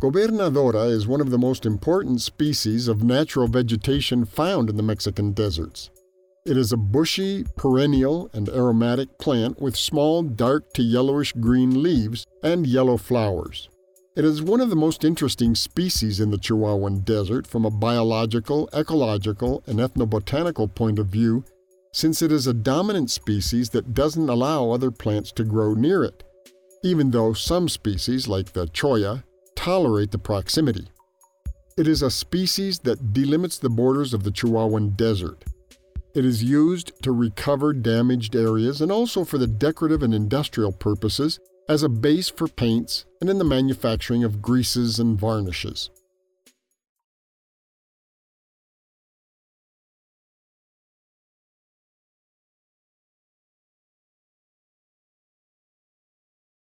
Gobernadora is one of the most important species of natural vegetation found in the Mexican deserts. It is a bushy, perennial, and aromatic plant with small, dark to yellowish green leaves and yellow flowers. It is one of the most interesting species in the Chihuahuan Desert from a biological, ecological, and ethnobotanical point of view, since it is a dominant species that doesn't allow other plants to grow near it, even though some species, like the cholla, tolerate the proximity. It is a species that delimits the borders of the Chihuahuan Desert. It is used to recover damaged areas and also for the decorative and industrial purposes as a base for paints and in the manufacturing of greases and varnishes.